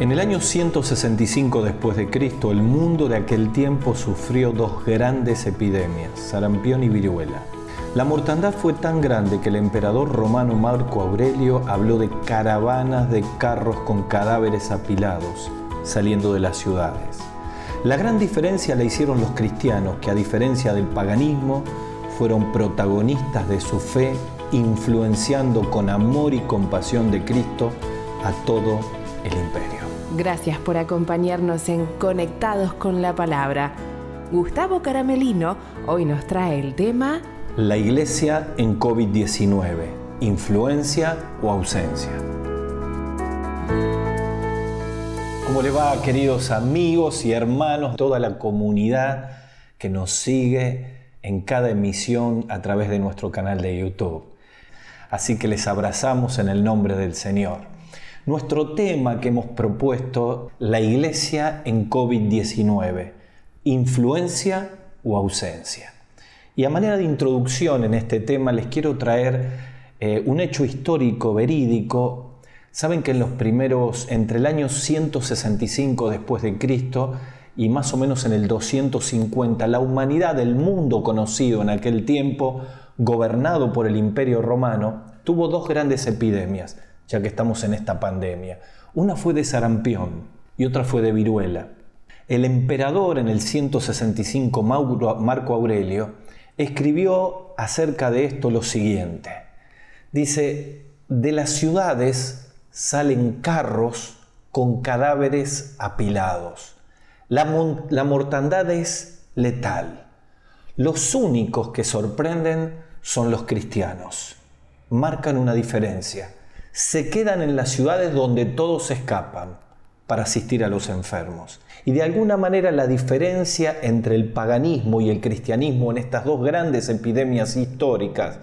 En el año 165 después de Cristo, el mundo de aquel tiempo sufrió dos grandes epidemias, sarampión y viruela. La mortandad fue tan grande que el emperador romano Marco Aurelio habló de caravanas de carros con cadáveres apilados saliendo de las ciudades. La gran diferencia la hicieron los cristianos, que a diferencia del paganismo, fueron protagonistas de su fe, influenciando con amor y compasión de Cristo a todo el imperio. Gracias por acompañarnos en Conectados con la Palabra. Gustavo Caramelino hoy nos trae el tema La Iglesia en COVID-19, influencia o ausencia. ¿Cómo le va, queridos amigos y hermanos, toda la comunidad que nos sigue en cada emisión a través de nuestro canal de YouTube? Así que les abrazamos en el nombre del Señor. Nuestro tema que hemos propuesto, la iglesia en COVID-19, influencia o ausencia. Y a manera de introducción en este tema les quiero traer eh, un hecho histórico verídico Saben que en los primeros, entre el año 165 después de Cristo y más o menos en el 250, la humanidad, el mundo conocido en aquel tiempo, gobernado por el imperio romano, tuvo dos grandes epidemias, ya que estamos en esta pandemia. Una fue de sarampión y otra fue de viruela. El emperador en el 165, Marco Aurelio, escribió acerca de esto lo siguiente. Dice, de las ciudades salen carros con cadáveres apilados. La, mortandad es letal. Los únicos que sorprenden son los cristianos. Marcan una diferencia. Se quedan en las ciudades donde todos escapan para asistir a los enfermos. Y de alguna manera la diferencia entre el paganismo y el cristianismo en estas dos grandes epidemias históricas,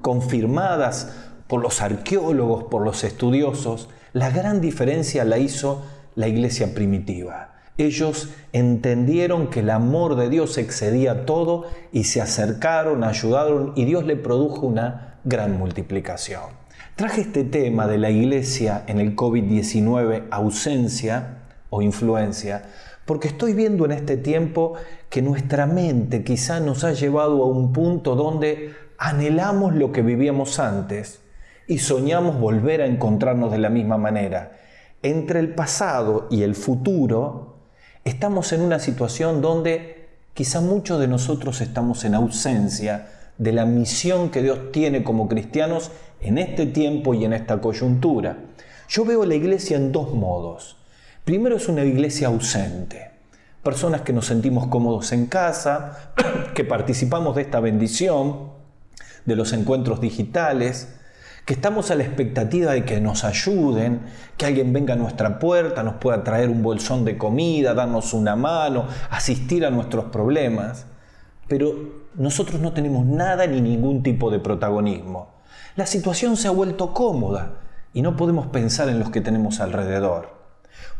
confirmadas por los arqueólogos, por los estudiosos, la gran diferencia la hizo la iglesia primitiva. Ellos entendieron que el amor de Dios excedía todo y se acercaron, ayudaron y Dios le produjo una gran multiplicación. Traje este tema de la iglesia en el COVID-19, ausencia o influencia, porque estoy viendo en este tiempo que nuestra mente quizá nos ha llevado a un punto donde anhelamos lo que vivíamos antes, y soñamos volver a encontrarnos de la misma manera. Entre el pasado y el futuro, estamos en una situación donde quizá muchos de nosotros estamos en ausencia de la misión que Dios tiene como cristianos en este tiempo y en esta coyuntura. Yo veo la iglesia en dos modos. Primero es una iglesia ausente. Personas que nos sentimos cómodos en casa, que participamos de esta bendición, de los encuentros digitales, que estamos a la expectativa de que nos ayuden, que alguien venga a nuestra puerta, nos pueda traer un bolsón de comida, darnos una mano, asistir a nuestros problemas. Pero nosotros no tenemos nada ni ningún tipo de protagonismo. La situación se ha vuelto cómoda y no podemos pensar en los que tenemos alrededor.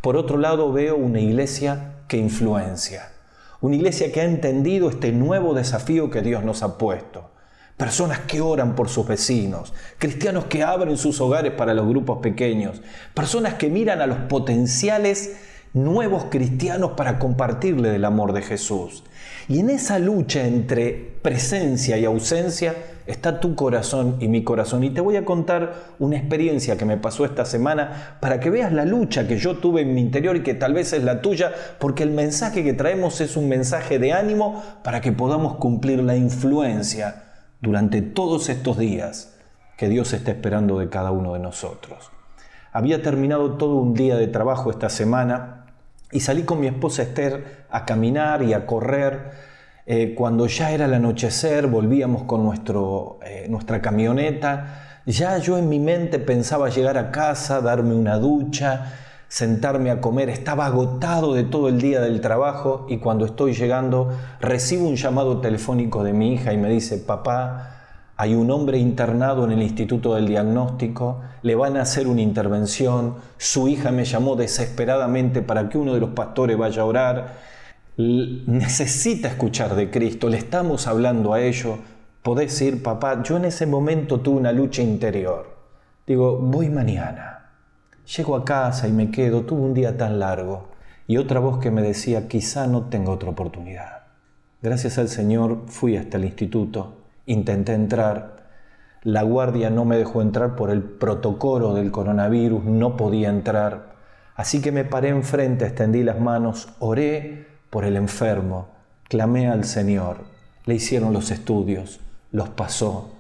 Por otro lado, veo una iglesia que influencia, una iglesia que ha entendido este nuevo desafío que Dios nos ha puesto personas que oran por sus vecinos, cristianos que abren sus hogares para los grupos pequeños, personas que miran a los potenciales nuevos cristianos para compartirle del amor de Jesús. Y en esa lucha entre presencia y ausencia está tu corazón y mi corazón. Y te voy a contar una experiencia que me pasó esta semana para que veas la lucha que yo tuve en mi interior y que tal vez es la tuya, porque el mensaje que traemos es un mensaje de ánimo para que podamos cumplir la influencia durante todos estos días que Dios está esperando de cada uno de nosotros. Había terminado todo un día de trabajo esta semana y salí con mi esposa Esther a caminar y a correr. Eh, cuando ya era el anochecer, volvíamos con nuestro, eh, nuestra camioneta. Ya yo en mi mente pensaba llegar a casa, darme una ducha, sentarme a comer, estaba agotado de todo el día del trabajo y cuando estoy llegando recibo un llamado telefónico de mi hija y me dice, papá, hay un hombre internado en el Instituto del Diagnóstico, le van a hacer una intervención, su hija me llamó desesperadamente para que uno de los pastores vaya a orar, necesita escuchar de Cristo, le estamos hablando a ellos, podés ir, papá, yo en ese momento tuve una lucha interior, digo, voy mañana. Llego a casa y me quedo, tuve un día tan largo. Y otra voz que me decía, quizá no tenga otra oportunidad. Gracias al Señor fui hasta el instituto, intenté entrar, la guardia no me dejó entrar por el protocolo del coronavirus, no podía entrar. Así que me paré enfrente, extendí las manos, oré por el enfermo, clamé al Señor, le hicieron los estudios, los pasó.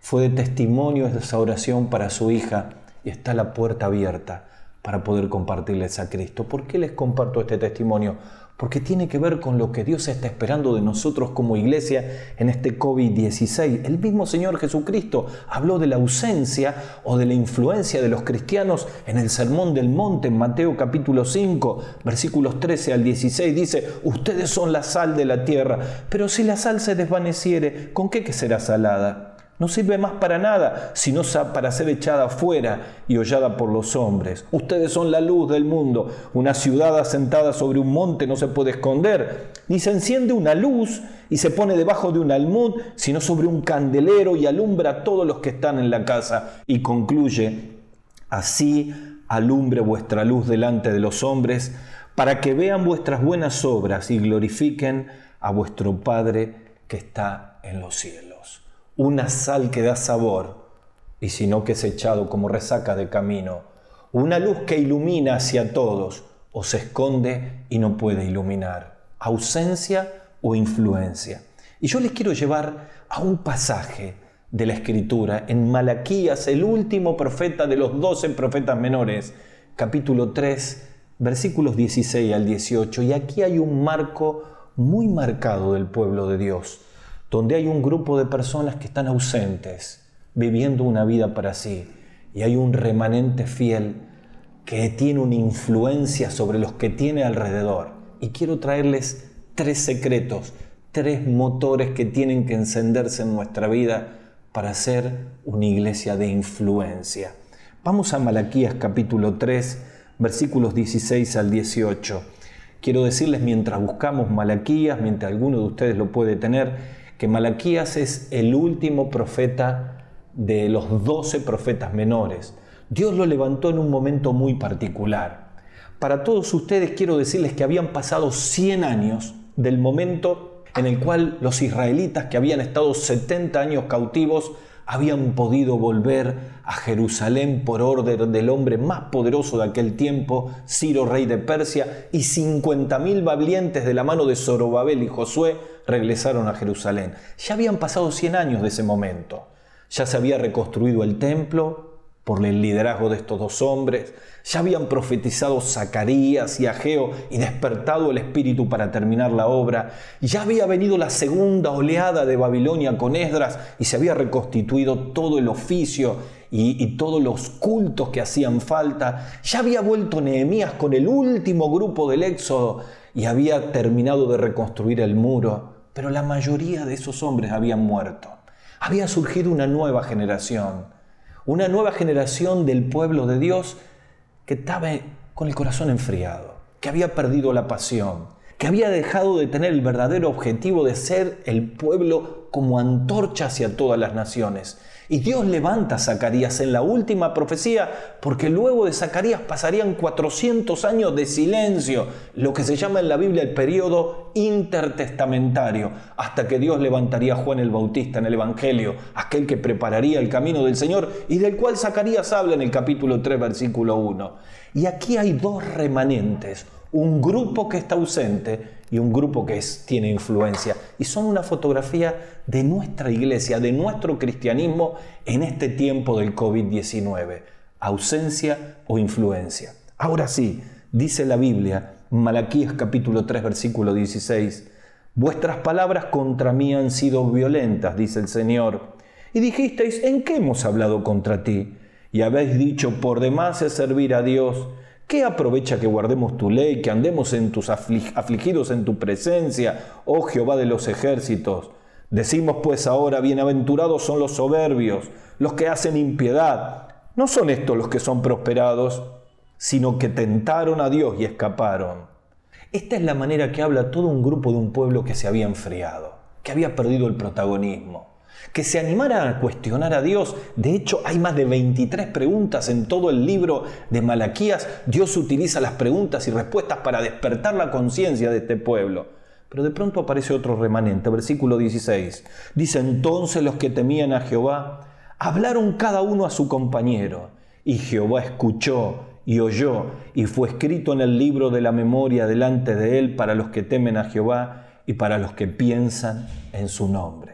Fue de testimonio esa oración para su hija y está la puerta abierta para poder compartirles a Cristo. ¿Por qué les comparto este testimonio? Porque tiene que ver con lo que Dios está esperando de nosotros como iglesia en este COVID-16. El mismo Señor Jesucristo habló de la ausencia o de la influencia de los cristianos en el Sermón del Monte, en Mateo capítulo 5, versículos 13 al 16. Dice, ustedes son la sal de la tierra, pero si la sal se desvaneciere, ¿con qué será salada? No sirve más para nada, sino para ser echada afuera y hollada por los hombres. Ustedes son la luz del mundo. Una ciudad asentada sobre un monte no se puede esconder. Ni se enciende una luz y se pone debajo de un almud, sino sobre un candelero y alumbra a todos los que están en la casa. Y concluye, así alumbre vuestra luz delante de los hombres, para que vean vuestras buenas obras y glorifiquen a vuestro Padre que está en los cielos una sal que da sabor, y si no que es echado como resaca de camino, una luz que ilumina hacia todos, o se esconde y no puede iluminar, ausencia o influencia. Y yo les quiero llevar a un pasaje de la Escritura en Malaquías, el último profeta de los doce profetas menores, capítulo 3, versículos 16 al 18. Y aquí hay un marco muy marcado del pueblo de Dios donde hay un grupo de personas que están ausentes, viviendo una vida para sí, y hay un remanente fiel que tiene una influencia sobre los que tiene alrededor. Y quiero traerles tres secretos, tres motores que tienen que encenderse en nuestra vida para ser una iglesia de influencia. Vamos a Malaquías capítulo 3, versículos 16 al 18. Quiero decirles mientras buscamos Malaquías, mientras alguno de ustedes lo puede tener, que Malaquías es el último profeta de los doce profetas menores. Dios lo levantó en un momento muy particular. Para todos ustedes quiero decirles que habían pasado 100 años del momento en el cual los israelitas que habían estado 70 años cautivos habían podido volver a Jerusalén por orden del hombre más poderoso de aquel tiempo, Ciro, rey de Persia, y 50.000 valientes de la mano de Zorobabel y Josué regresaron a Jerusalén. Ya habían pasado 100 años de ese momento. Ya se había reconstruido el templo, por el liderazgo de estos dos hombres. Ya habían profetizado Zacarías y Ageo y despertado el espíritu para terminar la obra. Ya había venido la segunda oleada de Babilonia con Esdras y se había reconstituido todo el oficio y, y todos los cultos que hacían falta. Ya había vuelto Nehemías con el último grupo del Éxodo y había terminado de reconstruir el muro. Pero la mayoría de esos hombres habían muerto. Había surgido una nueva generación una nueva generación del pueblo de Dios que estaba con el corazón enfriado, que había perdido la pasión, que había dejado de tener el verdadero objetivo de ser el pueblo como antorcha hacia todas las naciones. Y Dios levanta a Zacarías en la última profecía porque luego de Zacarías pasarían 400 años de silencio, lo que se llama en la Biblia el periodo intertestamentario, hasta que Dios levantaría a Juan el Bautista en el Evangelio, aquel que prepararía el camino del Señor y del cual Zacarías habla en el capítulo 3, versículo 1. Y aquí hay dos remanentes, un grupo que está ausente y un grupo que tiene influencia. Y son una fotografía de nuestra iglesia, de nuestro cristianismo en este tiempo del COVID-19. Ausencia o influencia. Ahora sí, dice la Biblia, Malaquías capítulo 3, versículo 16, Vuestras palabras contra mí han sido violentas, dice el Señor. Y dijisteis, ¿en qué hemos hablado contra ti? Y habéis dicho, por demás es servir a Dios ¿Qué aprovecha que guardemos tu ley, que andemos en tus afligidos en tu presencia, oh Jehová de los ejércitos? Decimos pues ahora, bienaventurados son los soberbios, los que hacen impiedad. No son estos los que son prosperados, sino que tentaron a Dios y escaparon. Esta es la manera que habla todo un grupo de un pueblo que se había enfriado, que había perdido el protagonismo. Que se animara a cuestionar a Dios. De hecho, hay más de 23 preguntas en todo el libro de Malaquías. Dios utiliza las preguntas y respuestas para despertar la conciencia de este pueblo. Pero de pronto aparece otro remanente, versículo 16. Dice, entonces los que temían a Jehová hablaron cada uno a su compañero, y Jehová escuchó y oyó, y fue escrito en el libro de la memoria delante de él para los que temen a Jehová y para los que piensan en su nombre.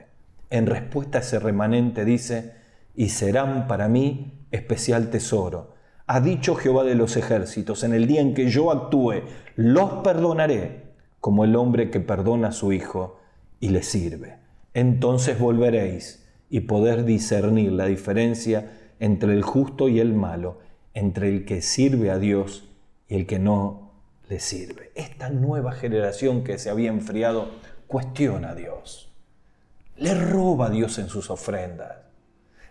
En respuesta a ese remanente dice, y serán para mí especial tesoro. Ha dicho Jehová de los ejércitos, en el día en que yo actúe, los perdonaré como el hombre que perdona a su hijo y le sirve. Entonces volveréis y poder discernir la diferencia entre el justo y el malo, entre el que sirve a Dios y el que no le sirve. Esta nueva generación que se había enfriado cuestiona a Dios, le roba a Dios en sus ofrendas,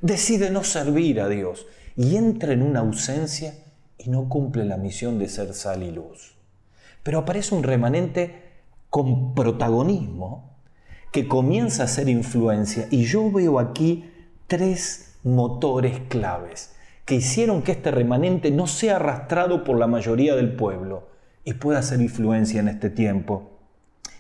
decide no servir a Dios y entra en una ausencia y no cumple la misión de ser sal y luz. Pero aparece un remanente con protagonismo que comienza a ser influencia. Y yo veo aquí tres motores claves que hicieron que este remanente no sea arrastrado por la mayoría del pueblo y pueda ser influencia en este tiempo.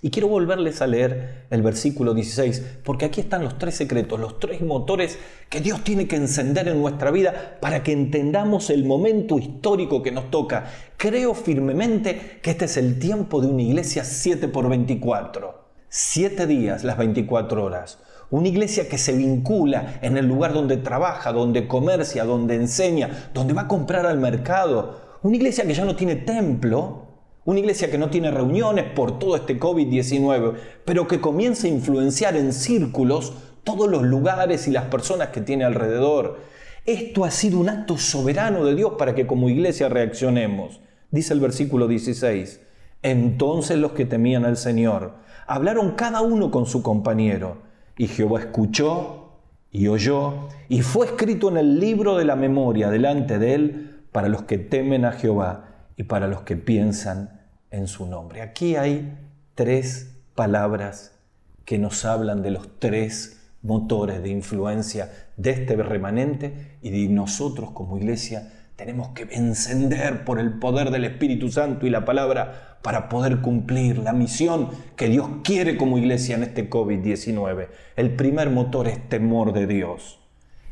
Y quiero volverles a leer el versículo 16, porque aquí están los tres secretos, los tres motores que Dios tiene que encender en nuestra vida para que entendamos el momento histórico que nos toca. Creo firmemente que este es el tiempo de una iglesia 7 por 24. Siete días, las 24 horas. Una iglesia que se vincula en el lugar donde trabaja, donde comercia, donde enseña, donde va a comprar al mercado. Una iglesia que ya no tiene templo, una iglesia que no tiene reuniones por todo este COVID-19, pero que comienza a influenciar en círculos todos los lugares y las personas que tiene alrededor. Esto ha sido un acto soberano de Dios para que como iglesia reaccionemos. Dice el versículo 16. Entonces los que temían al Señor hablaron cada uno con su compañero, y Jehová escuchó y oyó, y fue escrito en el libro de la memoria delante de él para los que temen a Jehová y para los que piensan en su nombre. Aquí hay tres palabras que nos hablan de los tres motores de influencia de este remanente y de nosotros como iglesia tenemos que encender por el poder del Espíritu Santo y la palabra para poder cumplir la misión que Dios quiere como iglesia en este COVID-19. El primer motor es temor de Dios.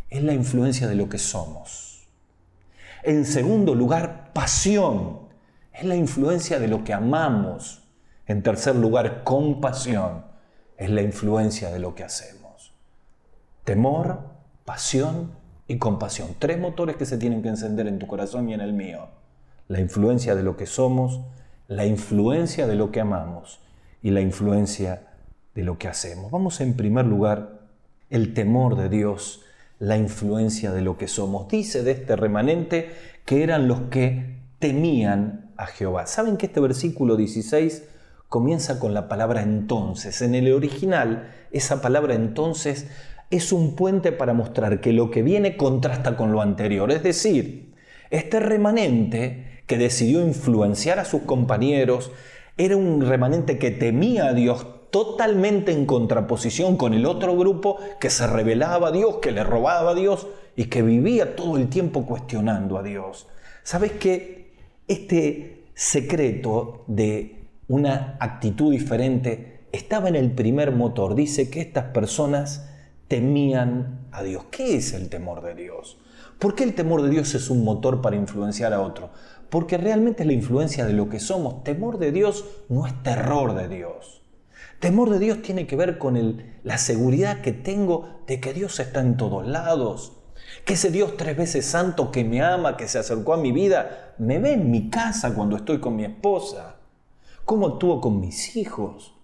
Es la influencia de lo que somos. En segundo lugar, pasión. Es la influencia de lo que amamos. En tercer lugar, compasión. Es la influencia de lo que hacemos. Temor, pasión y compasión. Tres motores que se tienen que encender en tu corazón y en el mío. La influencia de lo que somos, la influencia de lo que amamos y la influencia de lo que hacemos. Vamos en primer lugar, el temor de Dios la influencia de lo que somos. Dice de este remanente que eran los que temían a Jehová. ¿Saben que este versículo 16 comienza con la palabra entonces? En el original, esa palabra entonces es un puente para mostrar que lo que viene contrasta con lo anterior. Es decir, este remanente que decidió influenciar a sus compañeros era un remanente que temía a Dios, totalmente en contraposición con el otro grupo que se rebelaba a Dios, que le robaba a Dios y que vivía todo el tiempo cuestionando a Dios. ¿Sabes que este secreto de una actitud diferente estaba en el primer motor? Dice que estas personas temían a Dios. ¿Qué es el temor de Dios? ¿Por qué el temor de Dios es un motor para influenciar a otro? Porque realmente es la influencia de lo que somos. Temor de Dios no es terror de Dios. Temor de Dios tiene que ver con la seguridad que tengo de que Dios está en todos lados. Que ese Dios tres veces santo que me ama, que se acercó a mi vida, me ve en mi casa cuando estoy con mi esposa. ¿Cómo actúo con mis hijos?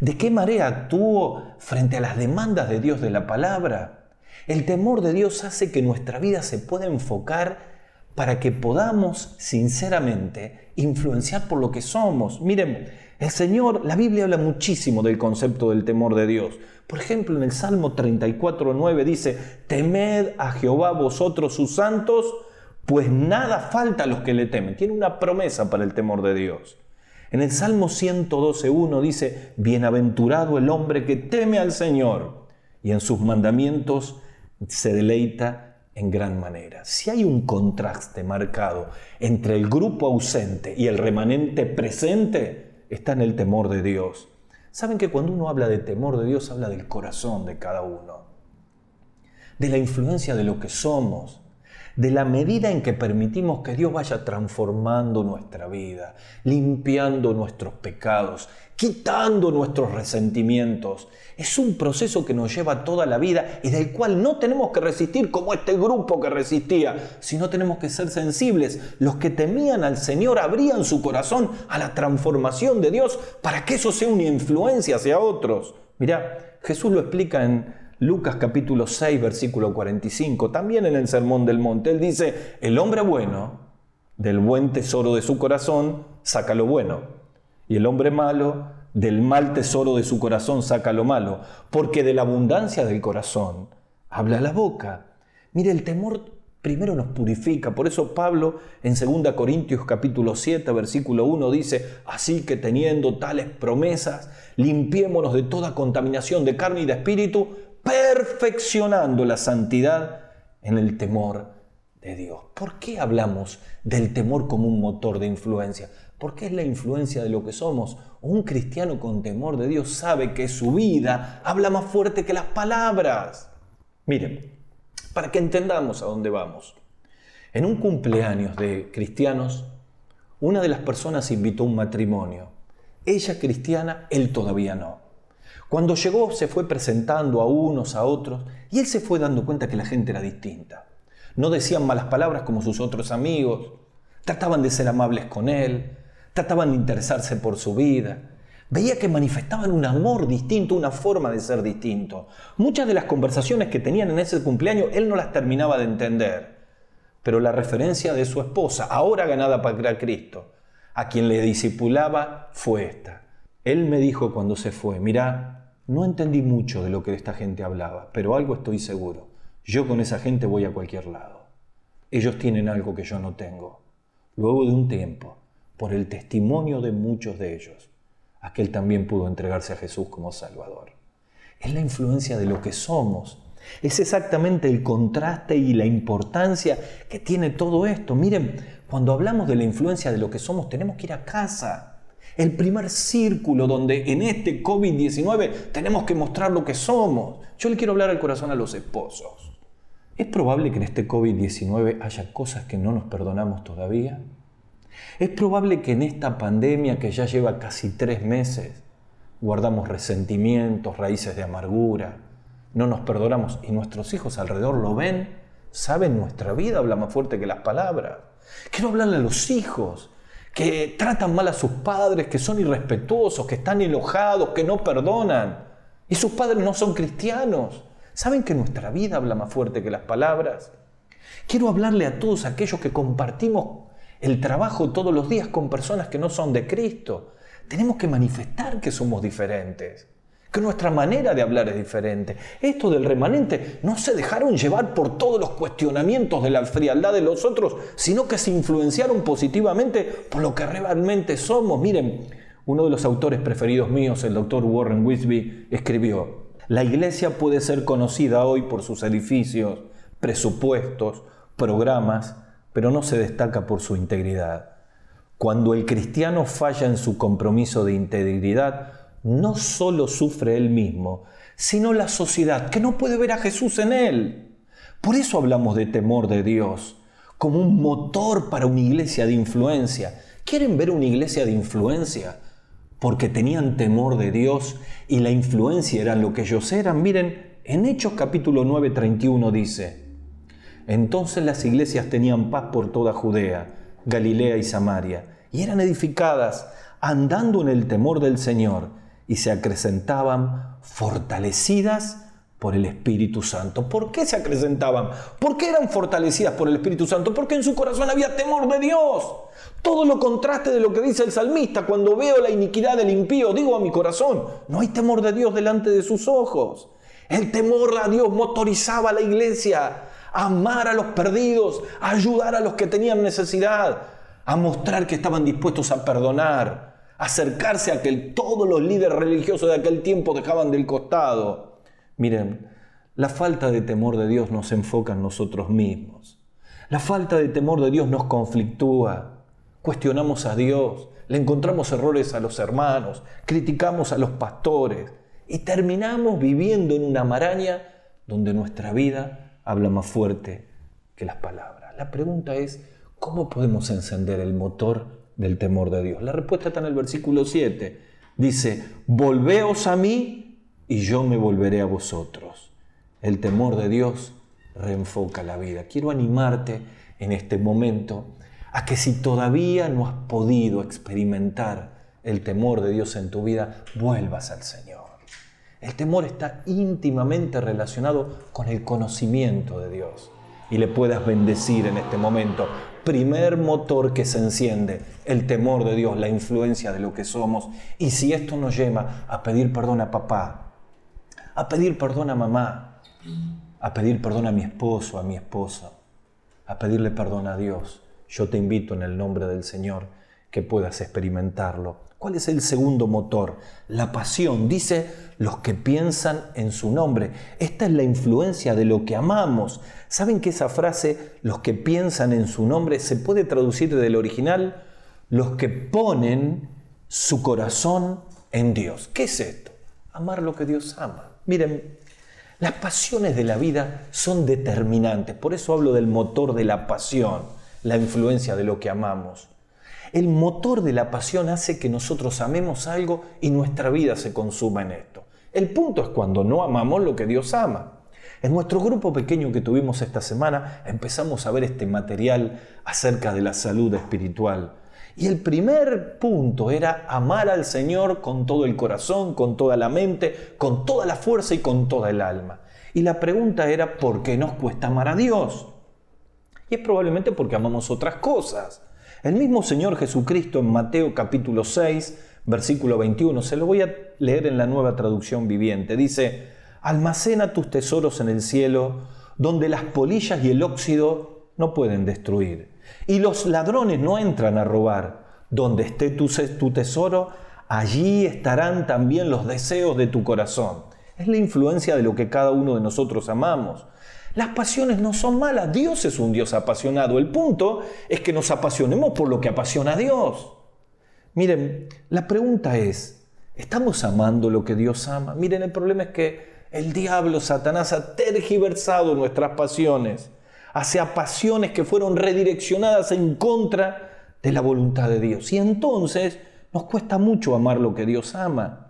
¿De qué manera actúo frente a las demandas de Dios de la palabra? El temor de Dios hace que nuestra vida se pueda enfocar para que podamos sinceramente influenciar por lo que somos. Miren, el Señor, la Biblia habla muchísimo del concepto del temor de Dios. Por ejemplo, en el Salmo 34.9 dice, temed a Jehová vosotros sus santos, pues nada falta a los que le temen. Tiene una promesa para el temor de Dios. En el Salmo 112.1 dice, bienaventurado el hombre que teme al Señor y en sus mandamientos se deleita en gran manera. Si hay un contraste marcado entre el grupo ausente y el remanente presente, está en el temor de Dios. Saben que cuando uno habla de temor de Dios, habla del corazón de cada uno, de la influencia de lo que somos, de la medida en que permitimos que Dios vaya transformando nuestra vida, limpiando nuestros pecados, quitando nuestros resentimientos. Es un proceso que nos lleva toda la vida y del cual no tenemos que resistir como este grupo que resistía, sino tenemos que ser sensibles. Los que temían al Señor abrían su corazón a la transformación de Dios para que eso sea una influencia hacia otros. Mirá, Jesús lo explica en Lucas capítulo 6, versículo 45, también en el Sermón del Monte, él dice, el hombre bueno, del buen tesoro de su corazón, saca lo bueno, y el hombre malo, del mal tesoro de su corazón, saca lo malo, porque de la abundancia del corazón habla la boca. Mire, el temor primero nos purifica. Por eso Pablo en 2 Corintios capítulo 7, versículo 1 dice, así que teniendo tales promesas, limpiémonos de toda contaminación de carne y de espíritu, perfeccionando la santidad en el temor de Dios. ¿Por qué hablamos del temor como un motor de influencia? Porque es la influencia de lo que somos. Un cristiano con temor de Dios sabe que su vida habla más fuerte que las palabras. Miren, para que entendamos a dónde vamos. En un cumpleaños de cristianos, una de las personas invitó un matrimonio. Ella cristiana, él todavía no. Cuando llegó se fue presentando a unos, a otros, y él se fue dando cuenta que la gente era distinta. No decían malas palabras como sus otros amigos, trataban de ser amables con él, trataban de interesarse por su vida. Veía que manifestaban un amor distinto, una forma de ser distinto. Muchas de las conversaciones que tenían en ese cumpleaños él no las terminaba de entender. Pero la referencia de su esposa, ahora ganada para Cristo, a quien le discipulaba, fue esta. Él me dijo cuando se fue, mira, no entendí mucho de lo que esta gente hablaba, pero algo estoy seguro. Yo con esa gente voy a cualquier lado. Ellos tienen algo que yo no tengo. Luego de un tiempo, por el testimonio de muchos de ellos, aquel también pudo entregarse a Jesús como Salvador. Es la influencia de lo que somos. Es exactamente el contraste y la importancia que tiene todo esto. Miren, cuando hablamos de la influencia de lo que somos, tenemos que ir a casa el primer círculo donde en este COVID-19 tenemos que mostrar lo que somos. Yo le quiero hablar al corazón a los esposos. ¿Es probable que en este COVID-19 haya cosas que no nos perdonamos todavía? ¿Es probable que en esta pandemia que ya lleva casi tres meses guardamos resentimientos, raíces de amargura, no nos perdonamos y nuestros hijos alrededor lo ven? ¿Saben nuestra vida habla más fuerte que las palabras? Quiero hablarle a los hijos que tratan mal a sus padres, que son irrespetuosos, que están enojados, que no perdonan. Y sus padres no son cristianos. ¿Saben que nuestra vida habla más fuerte que las palabras? Quiero hablarle a todos aquellos que compartimos el trabajo todos los días con personas que no son de Cristo. Tenemos que manifestar que somos diferentes que nuestra manera de hablar es diferente. Esto del remanente no se dejaron llevar por todos los cuestionamientos de la frialdad de los otros, sino que se influenciaron positivamente por lo que realmente somos. Miren, uno de los autores preferidos míos, el doctor Warren Wisby, escribió, la iglesia puede ser conocida hoy por sus edificios, presupuestos, programas, pero no se destaca por su integridad. Cuando el cristiano falla en su compromiso de integridad, no solo sufre él mismo, sino la sociedad, que no puede ver a Jesús en él. Por eso hablamos de temor de Dios, como un motor para una iglesia de influencia. ¿Quieren ver una iglesia de influencia? Porque tenían temor de Dios y la influencia era lo que ellos eran. Miren, en Hechos capítulo 9, 31 dice, entonces las iglesias tenían paz por toda Judea, Galilea y Samaria, y eran edificadas andando en el temor del Señor y se acrecentaban fortalecidas por el Espíritu Santo. ¿Por qué se acrecentaban? ¿Por qué eran fortalecidas por el Espíritu Santo? Porque en su corazón había temor de Dios. Todo lo contraste de lo que dice el salmista, cuando veo la iniquidad del impío, digo a mi corazón, no hay temor de Dios delante de sus ojos. El temor a Dios motorizaba a la iglesia a amar a los perdidos, a ayudar a los que tenían necesidad, a mostrar que estaban dispuestos a perdonar, acercarse a que todos los líderes religiosos de aquel tiempo dejaban del costado. Miren, La falta de temor de Dios nos enfoca en nosotros mismos. La falta de temor de Dios nos conflictúa. Cuestionamos a Dios, le encontramos errores a los hermanos, criticamos a los pastores y terminamos viviendo en una maraña donde nuestra vida habla más fuerte que las palabras. La pregunta es, ¿cómo podemos encender el motor del temor de Dios? La respuesta está en el versículo 7. Dice, volveos a mí y yo me volveré a vosotros. El temor de Dios reenfoca la vida. Quiero animarte en este momento a que si todavía no has podido experimentar el temor de Dios en tu vida, vuelvas al Señor. El temor está íntimamente relacionado con el conocimiento de Dios y le puedas bendecir en este momento. Primer motor que se enciende, el temor de Dios, la influencia de lo que somos. Y si esto nos lleva a pedir perdón a papá, a pedir perdón a mamá, a pedir perdón a mi esposo, a mi esposa, a pedirle perdón a Dios, yo te invito en el nombre del Señor que puedas experimentarlo. ¿Cuál es el segundo motor? La pasión. Dice los que piensan en su nombre. Esta es la influencia de lo que amamos. ¿Saben que esa frase, los que piensan en su nombre, se puede traducir del original? Los que ponen su corazón en Dios. ¿Qué es esto? Amar lo que Dios ama. Miren, las pasiones de la vida son determinantes. Por eso hablo del motor de la pasión, la influencia de lo que amamos. El motor de la pasión hace que nosotros amemos algo y nuestra vida se consuma en esto. El punto es cuando no amamos lo que Dios ama. En nuestro grupo pequeño que tuvimos esta semana empezamos a ver este material acerca de la salud espiritual. Y el primer punto era amar al Señor con todo el corazón, con toda la mente, con toda la fuerza y con toda el alma. Y la pregunta era, ¿por qué nos cuesta amar a Dios? Y es probablemente porque amamos otras cosas. El mismo Señor Jesucristo en Mateo capítulo 6, versículo 21, se lo voy a leer en la nueva traducción viviente, dice, almacena tus tesoros en el cielo, donde las polillas y el óxido no pueden destruir, y los ladrones no entran a robar. Donde esté tu, tu tesoro, allí estarán también los deseos de tu corazón. Es la influencia de lo que cada uno de nosotros amamos. Las pasiones no son malas, Dios es un Dios apasionado. El punto es que nos apasionemos por lo que apasiona a Dios. Miren, la pregunta es, ¿estamos amando lo que Dios ama? Miren, el problema es que el diablo, Satanás, ha tergiversado nuestras pasiones hacia pasiones que fueron redireccionadas en contra de la voluntad de Dios. Y entonces nos cuesta mucho amar lo que Dios ama.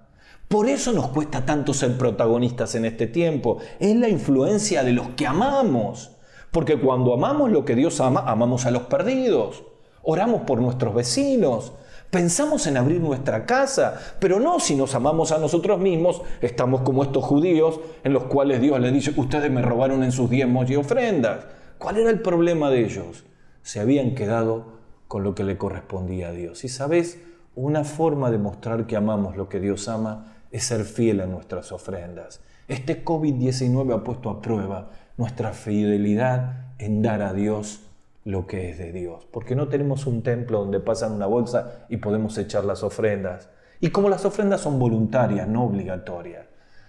Por eso nos cuesta tanto ser protagonistas en este tiempo. Es la influencia de los que amamos. Porque cuando amamos lo que Dios ama, amamos a los perdidos. Oramos por nuestros vecinos. Pensamos en abrir nuestra casa, pero no si nos amamos a nosotros mismos, estamos como estos judíos en los cuales Dios les dice, ustedes me robaron en sus diezmos y ofrendas. ¿Cuál era el problema de ellos? Se habían quedado con lo que le correspondía a Dios. Y sabes, una forma de mostrar que amamos lo que Dios ama es ser fiel a nuestras ofrendas. Este COVID-19 ha puesto a prueba nuestra fidelidad en dar a Dios lo que es de Dios, porque no tenemos un templo donde pasan una bolsa y podemos echar las ofrendas. Y como las ofrendas son voluntarias, no obligatorias,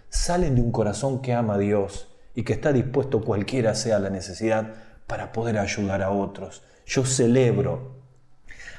salen de un corazón que ama a Dios y que está dispuesto cualquiera sea la necesidad para poder ayudar a otros. Yo celebro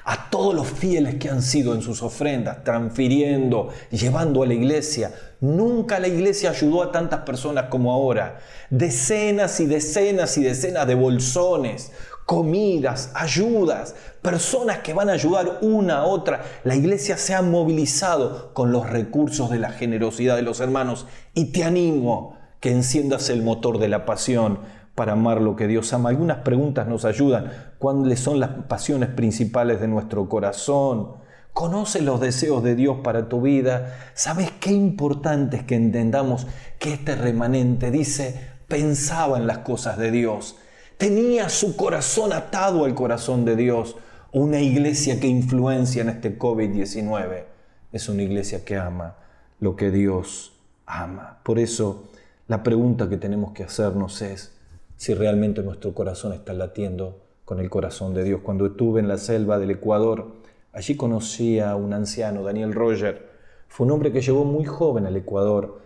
a todos los fieles que han sido en sus ofrendas, transfiriendo, llevando a la iglesia. Nunca la iglesia ayudó a tantas personas como ahora. Decenas y decenas y decenas de bolsones, comidas, ayudas, personas que van a ayudar una a otra. La iglesia se ha movilizado con los recursos de la generosidad de los hermanos y te animo que enciendas el motor de la pasión para amar lo que Dios ama. Algunas preguntas nos ayudan. ¿Cuáles son las pasiones principales de nuestro corazón? Conoce los deseos de Dios para tu vida. ¿Sabes qué importante es que entendamos que este remanente dice, pensaba en las cosas de Dios? Tenía su corazón atado al corazón de Dios. Una iglesia que influencia en este COVID-19 es una iglesia que ama lo que Dios ama. Por eso la pregunta que tenemos que hacernos es, si realmente nuestro corazón está latiendo con el corazón de Dios. Cuando estuve en la selva del Ecuador, allí conocí a un anciano, Daniel Roger. Fue un hombre que llegó muy joven al Ecuador,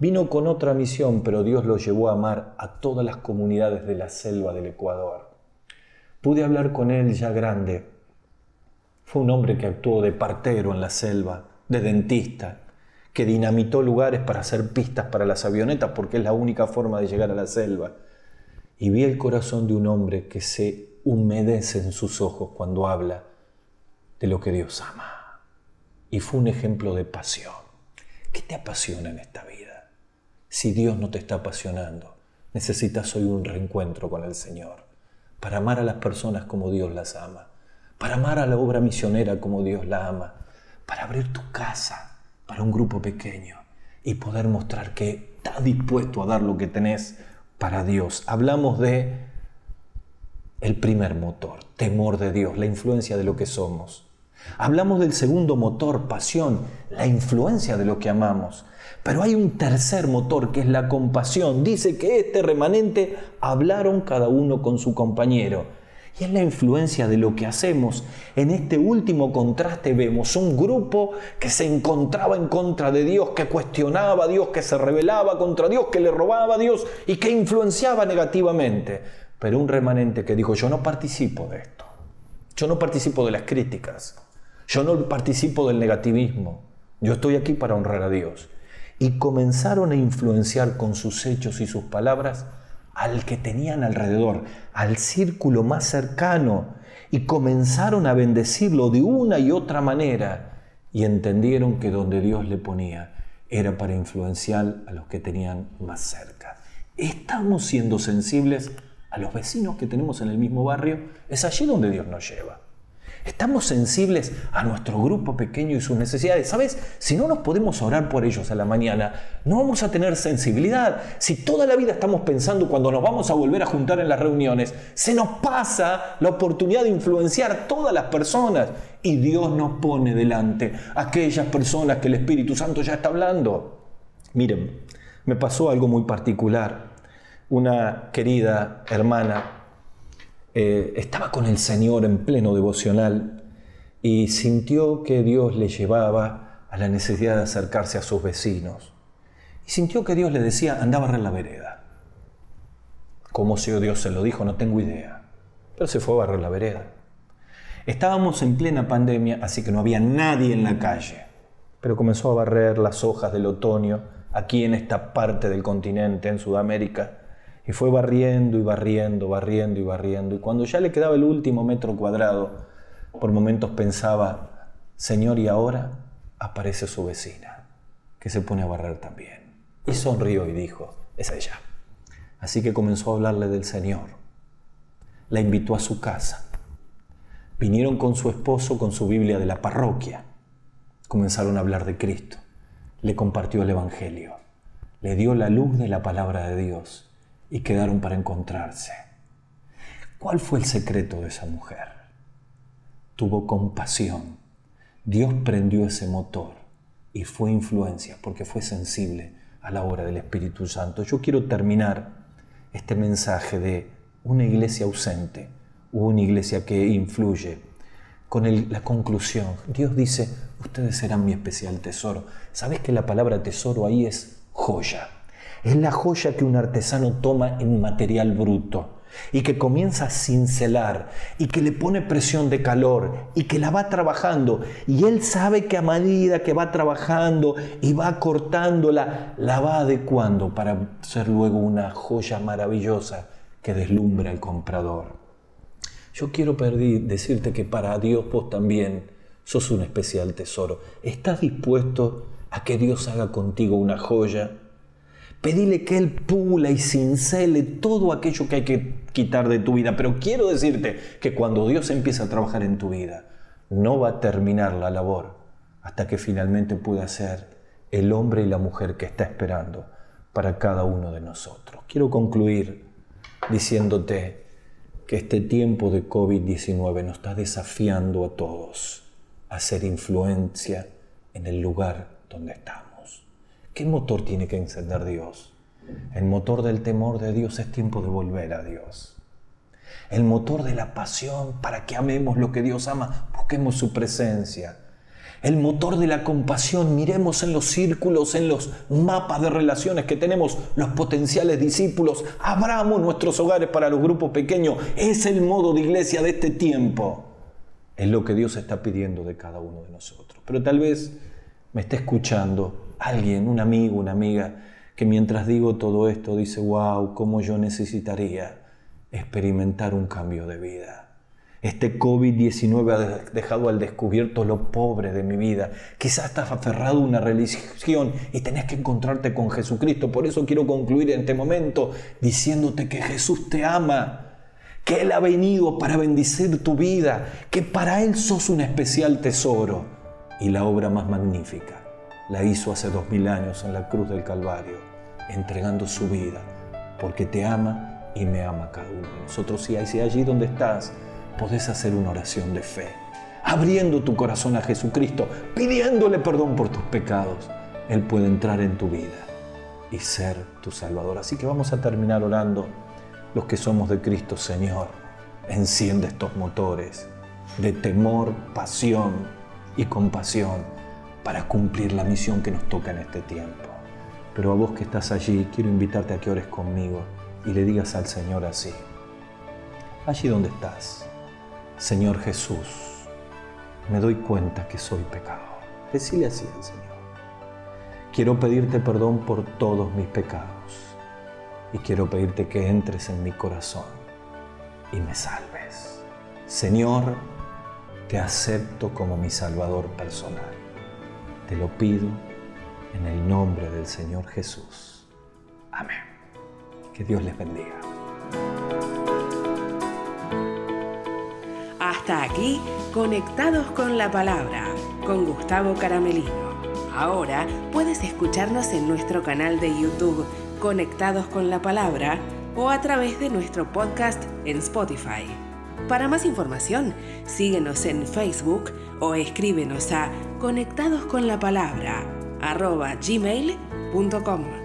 Vino con otra misión, pero Dios lo llevó a amar a todas las comunidades de la selva del Ecuador. Pude hablar con él ya grande. Fue un hombre que actuó de partero en la selva, de dentista, que dinamitó lugares para hacer pistas para las avionetas porque es la única forma de llegar a la selva. Y vi el corazón de un hombre que se humedece en sus ojos cuando habla de lo que Dios ama. Y fue un ejemplo de pasión. ¿Qué te apasiona en esta vida? Si Dios no te está apasionando, necesitas hoy un reencuentro con el Señor para amar a las personas como Dios las ama, para amar a la obra misionera como Dios la ama, para abrir tu casa para un grupo pequeño y poder mostrar que estás dispuesto a dar lo que tenés para Dios. Hablamos de el primer motor, temor de Dios, la influencia de lo que somos. Hablamos del segundo motor, pasión, la influencia de lo que amamos. Pero hay un tercer motor que es la compasión. Dice que este remanente hablaron cada uno con su compañero. Y es la influencia de lo que hacemos. En este último contraste vemos un grupo que se encontraba en contra de Dios, que cuestionaba a Dios, que se rebelaba contra Dios, que le robaba a Dios y que influenciaba negativamente. Pero un remanente que dijo, yo no participo de esto. Yo no participo de las críticas. Yo no participo del negativismo. Yo estoy aquí para honrar a Dios. Y comenzaron a influenciar con sus hechos y sus palabras al que tenían alrededor, al círculo más cercano, y comenzaron a bendecirlo de una y otra manera, y entendieron que donde Dios le ponía era para influenciar a los que tenían más cerca. Estamos siendo sensibles a los vecinos que tenemos en el mismo barrio, es allí donde Dios nos lleva. Estamos sensibles a nuestro grupo pequeño y sus necesidades. ¿Sabes? Si no nos podemos orar por ellos a la mañana, no vamos a tener sensibilidad. Si toda la vida estamos pensando cuando nos vamos a volver a juntar en las reuniones, se nos pasa la oportunidad de influenciar a todas las personas. Y Dios nos pone delante aquellas personas que el Espíritu Santo ya está hablando. Miren, me pasó algo muy particular. Una querida hermana eh, estaba con el Señor en pleno devocional y sintió que Dios le llevaba a la necesidad de acercarse a sus vecinos. Y sintió que Dios le decía, anda a barrer la vereda. ¿Cómo si Dios se lo dijo? No tengo idea. Pero se fue a barrer la vereda. Estábamos en plena pandemia, así que no había nadie en la calle. Pero comenzó a barrer las hojas del otoño aquí en esta parte del continente, en Sudamérica y fue barriendo y barriendo, barriendo y barriendo. Y cuando ya le quedaba el último metro cuadrado, por momentos pensaba, Señor, y ahora aparece su vecina, que se pone a barrer también. Y sonrió y dijo, es ella. Así que comenzó a hablarle del Señor. La invitó a su casa. Vinieron con su esposo con su Biblia de la parroquia. Comenzaron a hablar de Cristo. Le compartió el Evangelio. Le dio la luz de la palabra de Dios y quedaron para encontrarse. ¿Cuál fue el secreto de esa mujer? Tuvo compasión. Dios prendió ese motor y fue influencia porque fue sensible a la obra del Espíritu Santo. Yo quiero terminar este mensaje de una iglesia ausente una iglesia que influye con la conclusión. Dios dice, ustedes serán mi especial tesoro. ¿Sabes que la palabra tesoro ahí es joya? Es la joya que un artesano toma en material bruto y que comienza a cincelar y que le pone presión de calor y que la va trabajando y él sabe que a medida que va trabajando y va cortándola, la va adecuando para ser luego una joya maravillosa que deslumbra al comprador. Yo quiero decirte que para Dios vos también sos un especial tesoro. ¿Estás dispuesto a que Dios haga contigo una joya? Pedile que Él pula y cincele todo aquello que hay que quitar de tu vida. Pero quiero decirte que cuando Dios empieza a trabajar en tu vida, no va a terminar la labor hasta que finalmente pueda ser el hombre y la mujer que está esperando para cada uno de nosotros. Quiero concluir diciéndote que este tiempo de COVID-19 nos está desafiando a todos a hacer influencia en el lugar donde estamos. ¿Qué motor tiene que encender Dios? El motor del temor de Dios es tiempo de volver a Dios. El motor de la pasión para que amemos lo que Dios ama, busquemos su presencia. el motor de la compasión. Miremos en los círculos, en los mapas de relaciones que tenemos los potenciales discípulos. Abramos nuestros hogares para los grupos pequeños. Es el modo de iglesia de este tiempo. Es lo que Dios está pidiendo de cada uno de nosotros. Pero tal vez me esté escuchando alguien, un amigo, una amiga, que mientras digo todo esto dice, wow, cómo yo necesitaría experimentar un cambio de vida. Este COVID-19 ha dejado al descubierto lo pobre de mi vida. Quizás estás aferrado a una religión y tenés que encontrarte con Jesucristo. Por eso quiero concluir en este momento diciéndote que Jesús te ama, que Él ha venido para bendecir tu vida, que para Él sos un especial tesoro. Y la obra más magnífica la hizo hace dos mil años en la cruz del Calvario, entregando su vida, porque te ama y me ama cada uno de nosotros. Y allí donde estás, podés hacer una oración de fe, abriendo tu corazón a Jesucristo, pidiéndole perdón por tus pecados. Él puede entrar en tu vida y ser tu Salvador. Así que vamos a terminar orando los que somos de Cristo, Señor. Enciende estos motores de temor, pasión y compasión para cumplir la misión que nos toca en este tiempo. Pero a vos que estás allí, quiero invitarte a que ores conmigo y le digas al Señor así, allí donde estás, Señor Jesús, me doy cuenta que soy pecador. Decile así al Señor. Quiero pedirte perdón por todos mis pecados y quiero pedirte que entres en mi corazón y me salves. Señor, te acepto como mi Salvador personal. Te lo pido en el nombre del Señor Jesús. Amén. Que Dios les bendiga. Hasta aquí, conectados con la palabra, con Gustavo Caramelino. Ahora puedes escucharnos en nuestro canal de YouTube, Conectados con la palabra, o a través de nuestro podcast en Spotify. Para más información, síguenos en Facebook o escríbenos a conectadosconlapalabra arroba gmail.com.